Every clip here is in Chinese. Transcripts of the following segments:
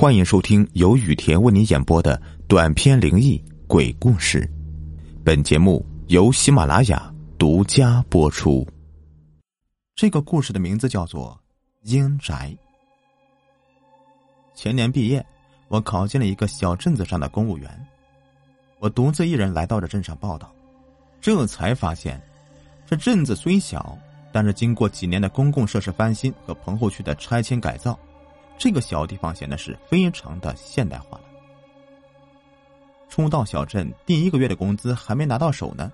欢迎收听由雨田为你演播的短篇灵异鬼故事。本节目由喜马拉雅独家播出。这个故事的名字叫做《阴宅》。前年毕业，我考进了一个小镇子上的公务员。我独自一人来到这镇上报道，这才发现，这镇子虽小，但是经过几年的公共设施翻新和棚户区的拆迁改造。这个小地方显得是非常的现代化了。初到小镇，第一个月的工资还没拿到手呢，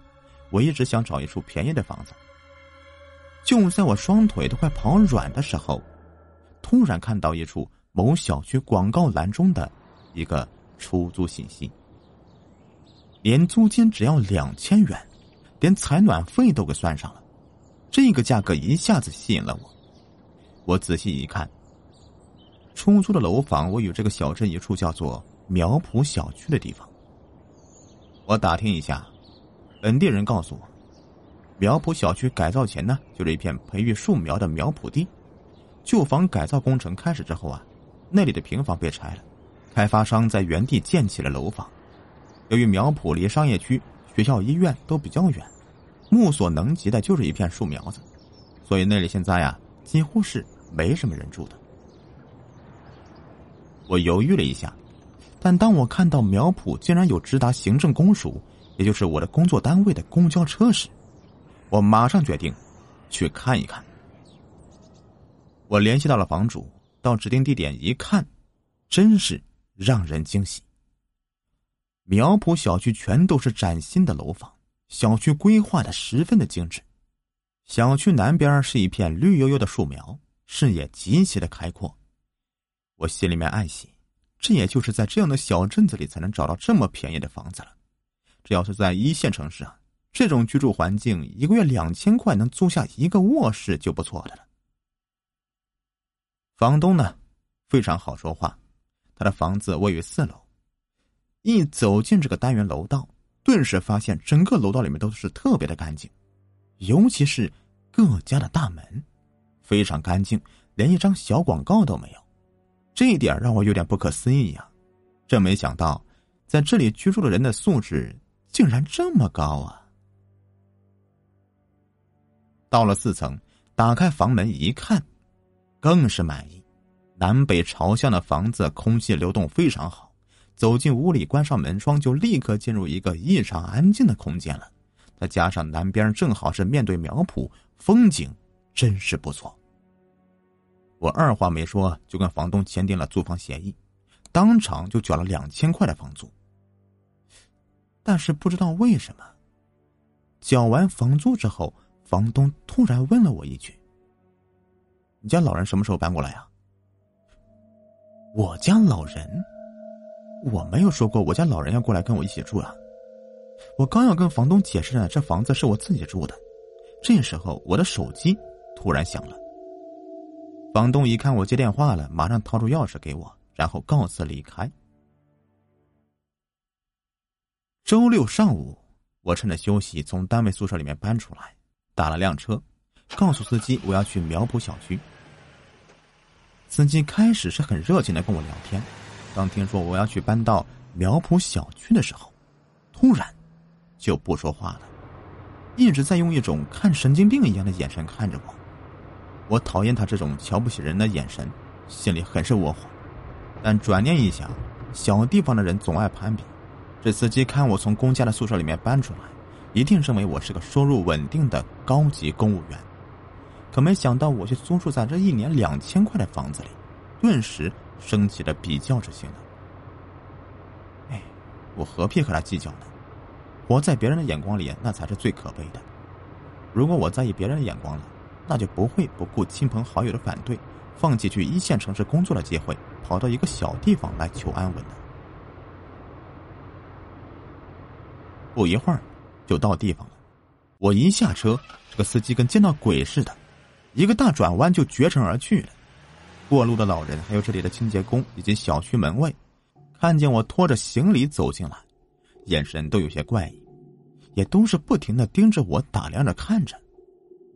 我一直想找一处便宜的房子。就在我双腿都快跑软的时候，突然看到一处某小区广告栏中的一个出租信息，连租金只要两千元，连采暖费都给算上了，这个价格一下子吸引了我。我仔细一看。出租的楼房位于这个小镇一处叫做苗圃小区的地方。我打听一下，本地人告诉我，苗圃小区改造前呢，就是一片培育树苗的苗圃地。旧房改造工程开始之后啊，那里的平房被拆了，开发商在原地建起了楼房。由于苗圃离商业区、学校、医院都比较远，目所能及的就是一片树苗子，所以那里现在呀，几乎是没什么人住的。我犹豫了一下，但当我看到苗圃竟然有直达行政公署，也就是我的工作单位的公交车时，我马上决定去看一看。我联系到了房主，到指定地点一看，真是让人惊喜。苗圃小区全都是崭新的楼房，小区规划的十分的精致。小区南边是一片绿油油的树苗，视野极其的开阔。我心里面暗喜，这也就是在这样的小镇子里才能找到这么便宜的房子了。这要是在一线城市啊，这种居住环境，一个月两千块能租下一个卧室就不错的了。房东呢，非常好说话，他的房子位于四楼，一走进这个单元楼道，顿时发现整个楼道里面都是特别的干净，尤其是各家的大门，非常干净，连一张小广告都没有。这一点让我有点不可思议呀！真没想到，在这里居住的人的素质竟然这么高啊！到了四层，打开房门一看，更是满意。南北朝向的房子，空气流动非常好。走进屋里，关上门窗，就立刻进入一个异常安静的空间了。再加上南边正好是面对苗圃，风景真是不错。我二话没说，就跟房东签订了租房协议，当场就缴了两千块的房租。但是不知道为什么，缴完房租之后，房东突然问了我一句：“你家老人什么时候搬过来呀？”我家老人，我没有说过我家老人要过来跟我一起住啊。我刚要跟房东解释呢，这房子是我自己住的。这时候，我的手机突然响了。房东一看我接电话了，马上掏出钥匙给我，然后告辞离开。周六上午，我趁着休息从单位宿舍里面搬出来，打了辆车，告诉司机我要去苗圃小区。司机开始是很热情的跟我聊天，当听说我要去搬到苗圃小区的时候，突然就不说话了，一直在用一种看神经病一样的眼神看着我。我讨厌他这种瞧不起人的眼神，心里很是窝火。但转念一想，小地方的人总爱攀比。这司机看我从公家的宿舍里面搬出来，一定认为我是个收入稳定的高级公务员。可没想到，我却租住在这一年两千块的房子里，顿时升起了比较之心了。哎，我何必和他计较呢？活在别人的眼光里，那才是最可悲的。如果我在意别人的眼光了，那就不会不顾亲朋好友的反对，放弃去一线城市工作的机会，跑到一个小地方来求安稳的。不一会儿，就到地方了。我一下车，这个司机跟见到鬼似的，一个大转弯就绝尘而去了。过路的老人，还有这里的清洁工以及小区门卫，看见我拖着行李走进来，眼神都有些怪异，也都是不停的盯着我打量着看着。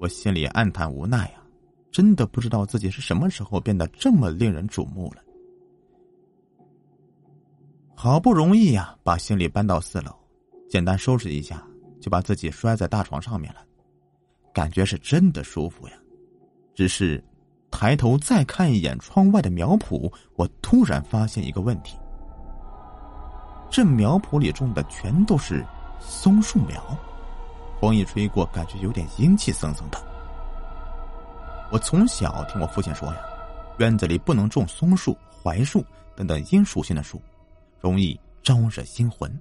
我心里暗叹无奈啊，真的不知道自己是什么时候变得这么令人瞩目了。好不容易呀，把行李搬到四楼，简单收拾一下，就把自己摔在大床上面了，感觉是真的舒服呀。只是抬头再看一眼窗外的苗圃，我突然发现一个问题：这苗圃里种的全都是松树苗，风一吹过，感觉有点阴气森森的。我从小听我父亲说呀，院子里不能种松树、槐树等等阴属性的树，容易招惹心魂。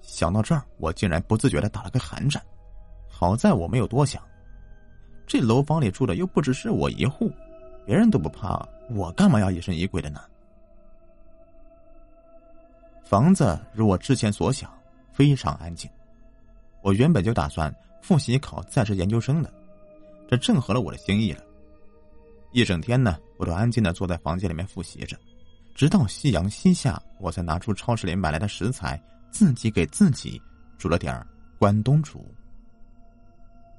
想到这儿，我竟然不自觉的打了个寒颤。好在我没有多想，这楼房里住的又不只是我一户，别人都不怕，我干嘛要疑神疑鬼的呢？房子如我之前所想，非常安静。我原本就打算复习考在职研究生的。这正合了我的心意了。一整天呢，我都安静的坐在房间里面复习着，直到夕阳西下，我才拿出超市里买来的食材，自己给自己煮了点关东煮。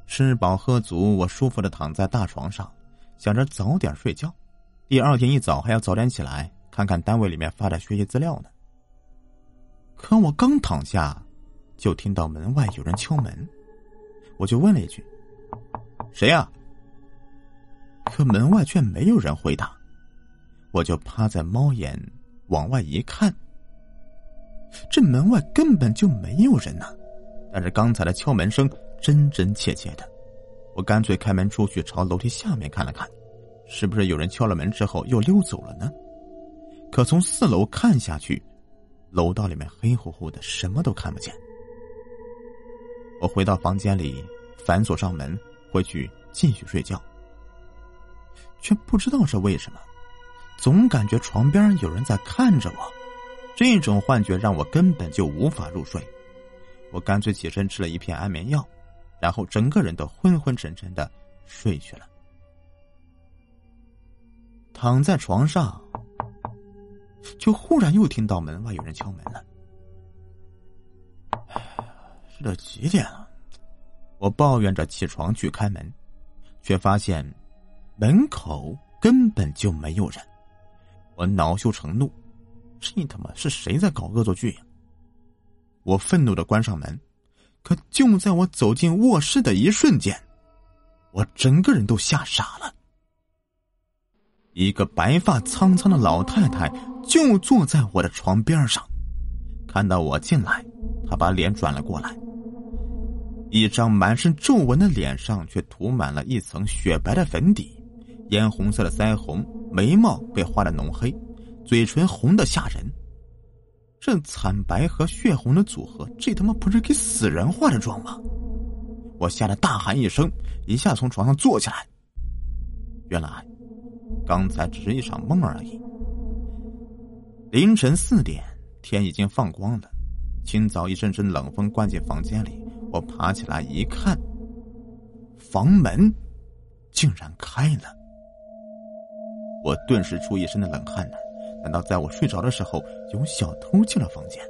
吃饱喝足，我舒服的躺在大床上，想着早点睡觉，第二天一早还要早点起来，看看单位里面发的学习资料呢。可我刚躺下，就听到门外有人敲门，我就问了一句。谁呀？可门外却没有人回答，我就趴在猫眼往外一看，这门外根本就没有人呐。但是刚才的敲门声真真切切的，我干脆开门出去，朝楼梯下面看了看，是不是有人敲了门之后又溜走了呢？可从四楼看下去，楼道里面黑乎乎的，什么都看不见。我回到房间里，反锁上门。回去继续睡觉，却不知道是为什么，总感觉床边有人在看着我。这种幻觉让我根本就无法入睡。我干脆起身吃了一片安眠药，然后整个人都昏昏沉沉的睡去了。躺在床上，就忽然又听到门外有人敲门了。这几点了？我抱怨着起床去开门，却发现门口根本就没有人。我恼羞成怒，这他妈是谁在搞恶作剧呀？我愤怒的关上门，可就在我走进卧室的一瞬间，我整个人都吓傻了。一个白发苍苍的老太太就坐在我的床边上，看到我进来，她把脸转了过来。一张满是皱纹的脸上，却涂满了一层雪白的粉底，嫣红色的腮红，眉毛被画的浓黑，嘴唇红的吓人。这惨白和血红的组合，这他妈不是给死人化的妆吗？我吓得大喊一声，一下从床上坐起来。原来，刚才只是一场梦而已。凌晨四点，天已经放光了，清早一阵阵冷风灌进房间里。我爬起来一看，房门竟然开了，我顿时出一身的冷汗呢。难道在我睡着的时候有小偷进了房间？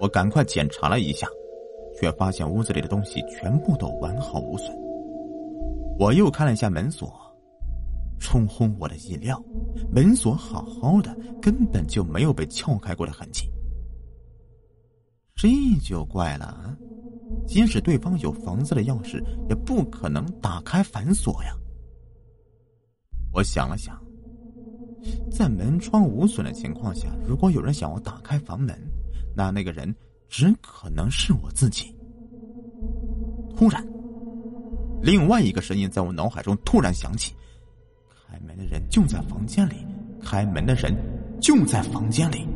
我赶快检查了一下，却发现屋子里的东西全部都完好无损。我又看了一下门锁，出乎我的意料，门锁好好的，根本就没有被撬开过的痕迹。这就怪了。即使对方有房子的钥匙，也不可能打开反锁呀。我想了想，在门窗无损的情况下，如果有人想要打开房门，那那个人只可能是我自己。突然，另外一个声音在我脑海中突然响起：“开门的人就在房间里，开门的人就在房间里。”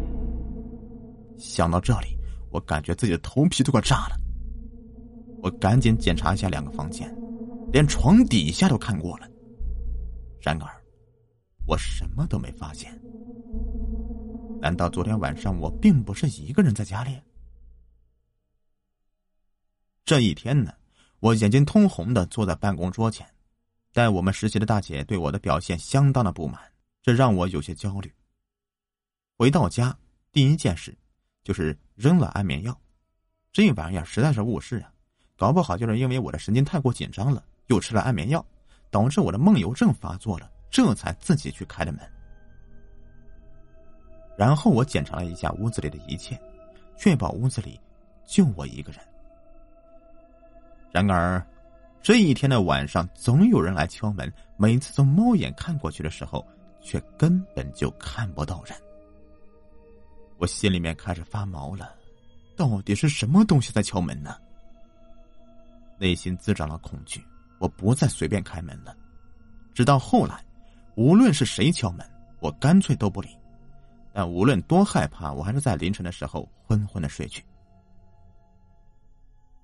想到这里，我感觉自己的头皮都快炸了。我赶紧检查一下两个房间，连床底下都看过了。然而，我什么都没发现。难道昨天晚上我并不是一个人在家里？这一天呢，我眼睛通红的坐在办公桌前，带我们实习的大姐对我的表现相当的不满，这让我有些焦虑。回到家，第一件事就是扔了安眠药，这玩意儿实在是误事啊！搞不好就是因为我的神经太过紧张了，又吃了安眠药，导致我的梦游症发作了，这才自己去开的门。然后我检查了一下屋子里的一切，确保屋子里就我一个人。然而，这一天的晚上总有人来敲门，每次从猫眼看过去的时候，却根本就看不到人。我心里面开始发毛了，到底是什么东西在敲门呢？内心滋长了恐惧，我不再随便开门了。直到后来，无论是谁敲门，我干脆都不理。但无论多害怕，我还是在凌晨的时候昏昏的睡去。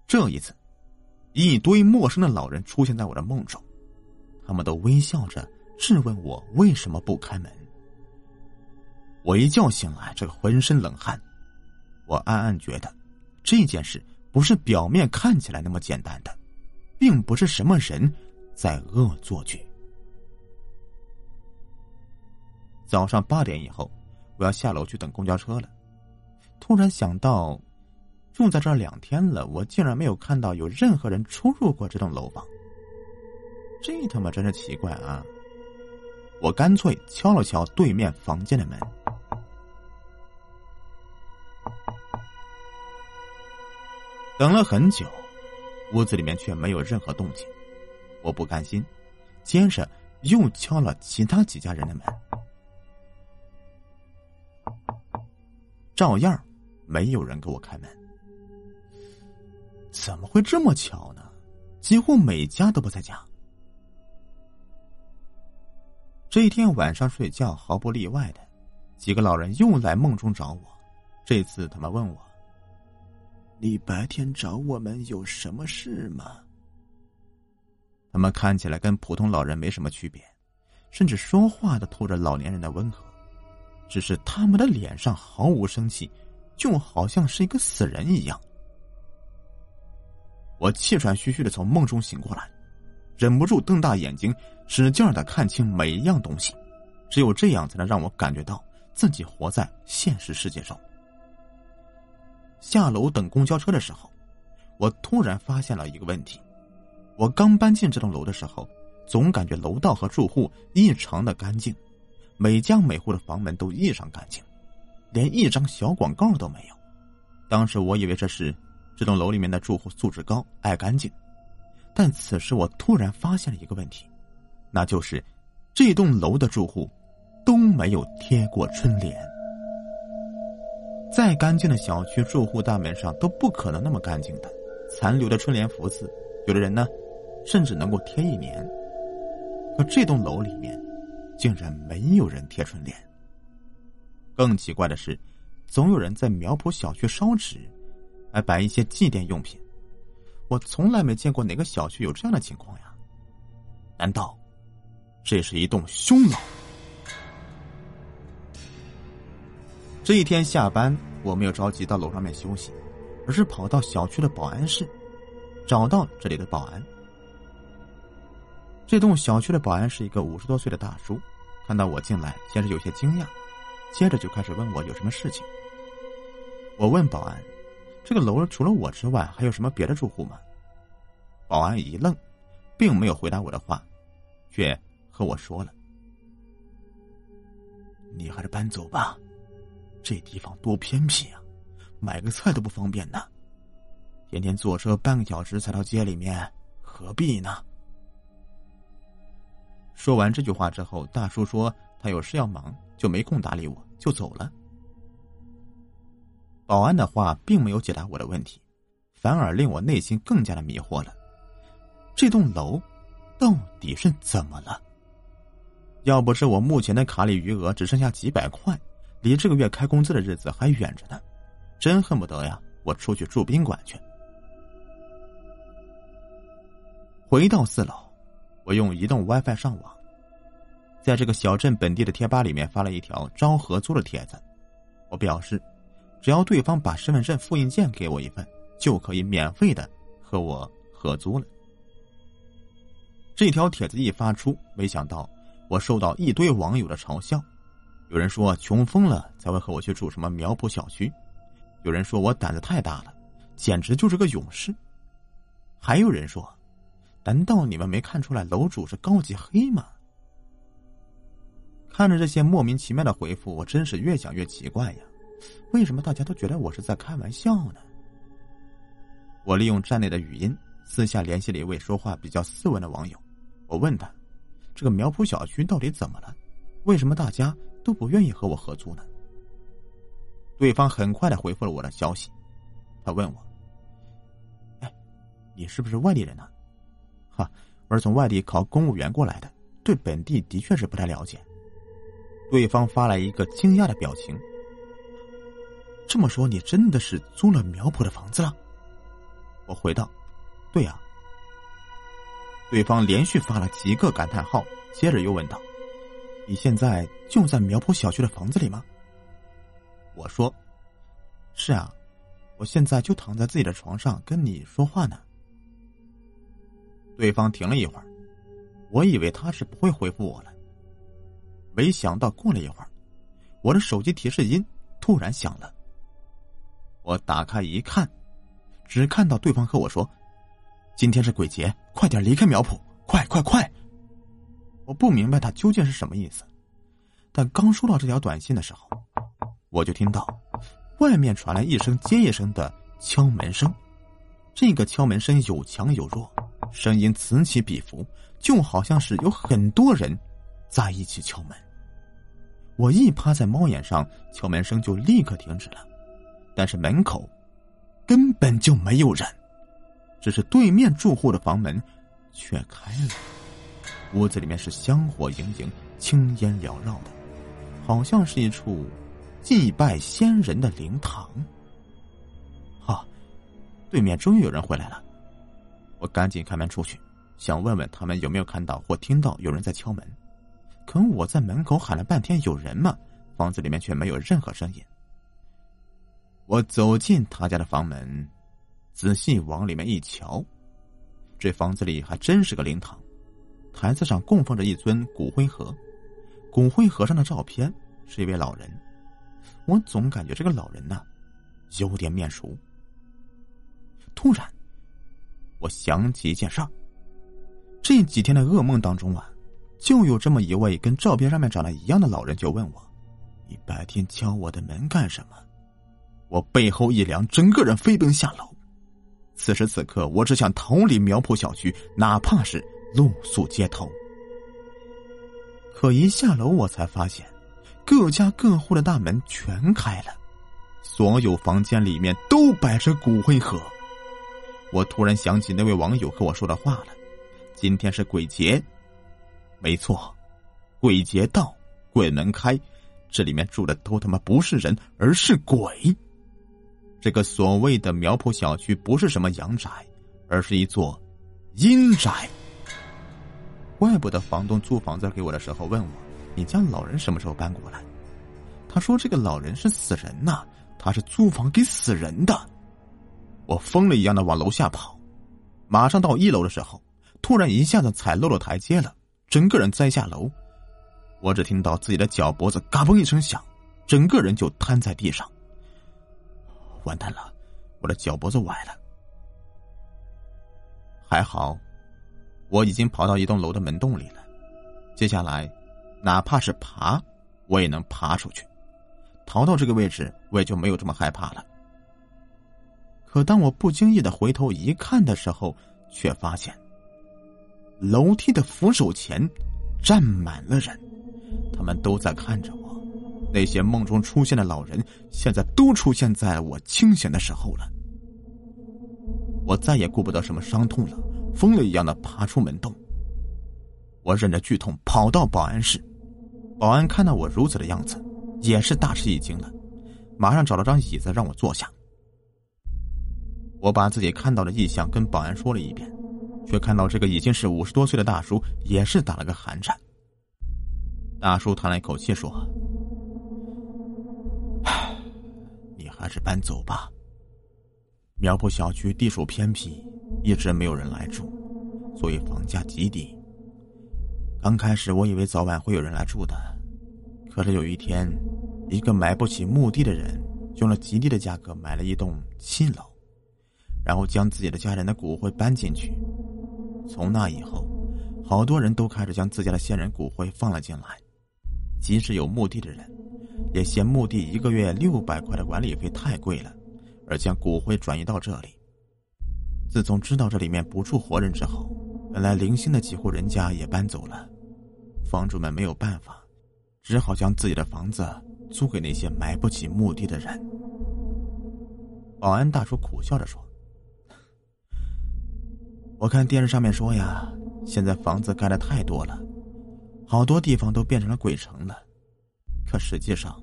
这一次，一堆陌生的老人出现在我的梦中，他们都微笑着质问我为什么不开门。我一觉醒来，这个浑身冷汗。我暗暗觉得，这件事不是表面看起来那么简单的，并不是什么人在恶作剧。早上八点以后。我要下楼去等公交车了，突然想到，住在这两天了，我竟然没有看到有任何人出入过这栋楼房。这他妈真是奇怪啊！我干脆敲了敲对面房间的门，等了很久，屋子里面却没有任何动静。我不甘心，接着又敲了其他几家人的门。照样没有人给我开门，怎么会这么巧呢？几乎每家都不在家。这一天晚上睡觉，毫不例外的，几个老人又来梦中找我。这次他们问我：“你白天找我们有什么事吗？”他们看起来跟普通老人没什么区别，甚至说话都透着老年人的温和。只是他们的脸上毫无生气，就好像是一个死人一样。我气喘吁吁的从梦中醒过来，忍不住瞪大眼睛，使劲的看清每一样东西。只有这样，才能让我感觉到自己活在现实世界中。下楼等公交车的时候，我突然发现了一个问题：我刚搬进这栋楼的时候，总感觉楼道和住户异常的干净。每家每户的房门都异常干净，连一张小广告都没有。当时我以为这是这栋楼里面的住户素质高、爱干净，但此时我突然发现了一个问题，那就是这栋楼的住户都没有贴过春联。再干净的小区住户大门上都不可能那么干净的，残留的春联福字，有的人呢，甚至能够贴一年。可这栋楼里面。竟然没有人贴春联。更奇怪的是，总有人在苗圃小区烧纸，还摆一些祭奠用品。我从来没见过哪个小区有这样的情况呀？难道这是一栋凶楼？这一天下班，我没有着急到楼上面休息，而是跑到小区的保安室，找到这里的保安。这栋小区的保安是一个五十多岁的大叔。看到我进来，先是有些惊讶，接着就开始问我有什么事情。我问保安：“这个楼除了我之外，还有什么别的住户吗？”保安一愣，并没有回答我的话，却和我说了：“你还是搬走吧，这地方多偏僻啊，买个菜都不方便呢，天天坐车半个小时才到街里面，何必呢？”说完这句话之后，大叔说他有事要忙，就没空搭理我，就走了。保安的话并没有解答我的问题，反而令我内心更加的迷惑了。这栋楼到底是怎么了？要不是我目前的卡里余额只剩下几百块，离这个月开工资的日子还远着呢，真恨不得呀，我出去住宾馆去。回到四楼。我用移动 WiFi 上网，在这个小镇本地的贴吧里面发了一条招合租的帖子。我表示，只要对方把身份证复印件给我一份，就可以免费的和我合租了。这条帖子一发出，没想到我受到一堆网友的嘲笑。有人说穷疯了才会和我去住什么苗圃小区，有人说我胆子太大了，简直就是个勇士，还有人说。难道你们没看出来楼主是高级黑吗？看着这些莫名其妙的回复，我真是越想越奇怪呀！为什么大家都觉得我是在开玩笑呢？我利用站内的语音，私下联系了一位说话比较斯文的网友。我问他：“这个苗圃小区到底怎么了？为什么大家都不愿意和我合租呢？”对方很快的回复了我的消息。他问我：“哎，你是不是外地人呢？”“哈，我是从外地考公务员过来的，对本地的确是不太了解。”对方发来一个惊讶的表情。这么说，你真的是租了苗圃的房子了？我回道：“对呀。”对方连续发了几个感叹号，接着又问道：“你现在就在苗圃小区的房子里吗？”我说：“是啊，我现在就躺在自己的床上跟你说话呢。”对方停了一会儿，我以为他是不会回复我了。没想到过了一会儿，我的手机提示音突然响了。我打开一看，只看到对方和我说：“今天是鬼节，快点离开苗圃，快快快！”我不明白他究竟是什么意思，但刚收到这条短信的时候，我就听到外面传来一声接一声的敲门声。这个敲门声有强有弱，声音此起彼伏，就好像是有很多人。在一起敲门，我一趴在猫眼上，敲门声就立刻停止了。但是门口根本就没有人，只是对面住户的房门却开了。屋子里面是香火盈盈、青烟缭绕的，好像是一处祭拜先人的灵堂。哈，对面终于有人回来了，我赶紧开门出去，想问问他们有没有看到或听到有人在敲门。可我在门口喊了半天有人吗？房子里面却没有任何声音。我走进他家的房门，仔细往里面一瞧，这房子里还真是个灵堂，台子上供奉着一尊骨灰盒，骨灰盒上的照片是一位老人，我总感觉这个老人呢有点面熟。突然，我想起一件事儿，这几天的噩梦当中啊。就有这么一位跟照片上面长得一样的老人，就问我：“你白天敲我的门干什么？”我背后一凉，整个人飞奔下楼。此时此刻，我只想逃离苗圃小区，哪怕是露宿街头。可一下楼，我才发现，各家各户的大门全开了，所有房间里面都摆着骨灰盒。我突然想起那位网友和我说的话了：“今天是鬼节。”没错，鬼节到，鬼门开，这里面住的都他妈不是人，而是鬼。这个所谓的苗圃小区不是什么阳宅，而是一座阴宅。怪不得房东租房子给我的时候问我：“你家老人什么时候搬过来？”他说：“这个老人是死人呐，他是租房给死人的。”我疯了一样的往楼下跑，马上到一楼的时候，突然一下子踩漏了台阶了。整个人栽下楼，我只听到自己的脚脖子嘎嘣一声响，整个人就瘫在地上。完蛋了，我的脚脖子崴了。还好，我已经跑到一栋楼的门洞里了。接下来，哪怕是爬，我也能爬出去。逃到这个位置，我也就没有这么害怕了。可当我不经意的回头一看的时候，却发现。楼梯的扶手前站满了人，他们都在看着我。那些梦中出现的老人，现在都出现在我清醒的时候了。我再也顾不得什么伤痛了，疯了一样的爬出门洞。我忍着剧痛跑到保安室，保安看到我如此的样子，也是大吃一惊了，马上找了张椅子让我坐下。我把自己看到的异象跟保安说了一遍。却看到这个已经是五十多岁的大叔，也是打了个寒颤。大叔叹了一口气说：“ 你还是搬走吧。苗圃小区地处偏僻，一直没有人来住，所以房价极低。刚开始我以为早晚会有人来住的，可是有一天，一个买不起墓地的人，用了极低的价格买了一栋新楼。”然后将自己的家人的骨灰搬进去。从那以后，好多人都开始将自家的先人骨灰放了进来。即使有墓地的人，也嫌墓地一个月六百块的管理费太贵了，而将骨灰转移到这里。自从知道这里面不住活人之后，本来零星的几户人家也搬走了，房主们没有办法，只好将自己的房子租给那些买不起墓地的人。保安大叔苦笑着说：“我看电视上面说呀，现在房子盖的太多了。”好多地方都变成了鬼城了，可实际上，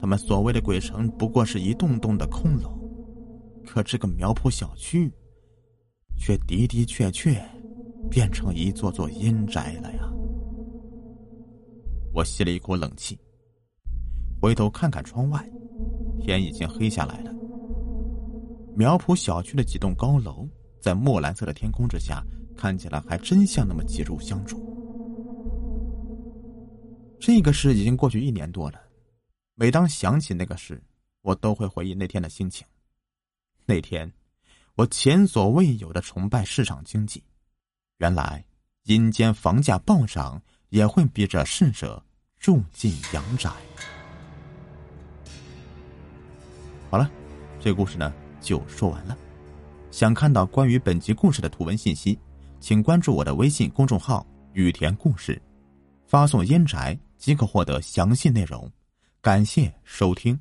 他们所谓的鬼城不过是一栋栋的空楼，可这个苗圃小区，却的的确确变成一座座阴宅了呀！我吸了一口冷气，回头看看窗外，天已经黑下来了。苗圃小区的几栋高楼，在墨蓝色的天空之下，看起来还真像那么几入相处。这个事已经过去一年多了，每当想起那个事，我都会回忆那天的心情。那天，我前所未有的崇拜市场经济。原来，阴间房价暴涨也会逼着逝者住进阳宅。好了，这故事呢就说完了。想看到关于本集故事的图文信息，请关注我的微信公众号“雨田故事”，发送“阴宅”。即可获得详细内容，感谢收听。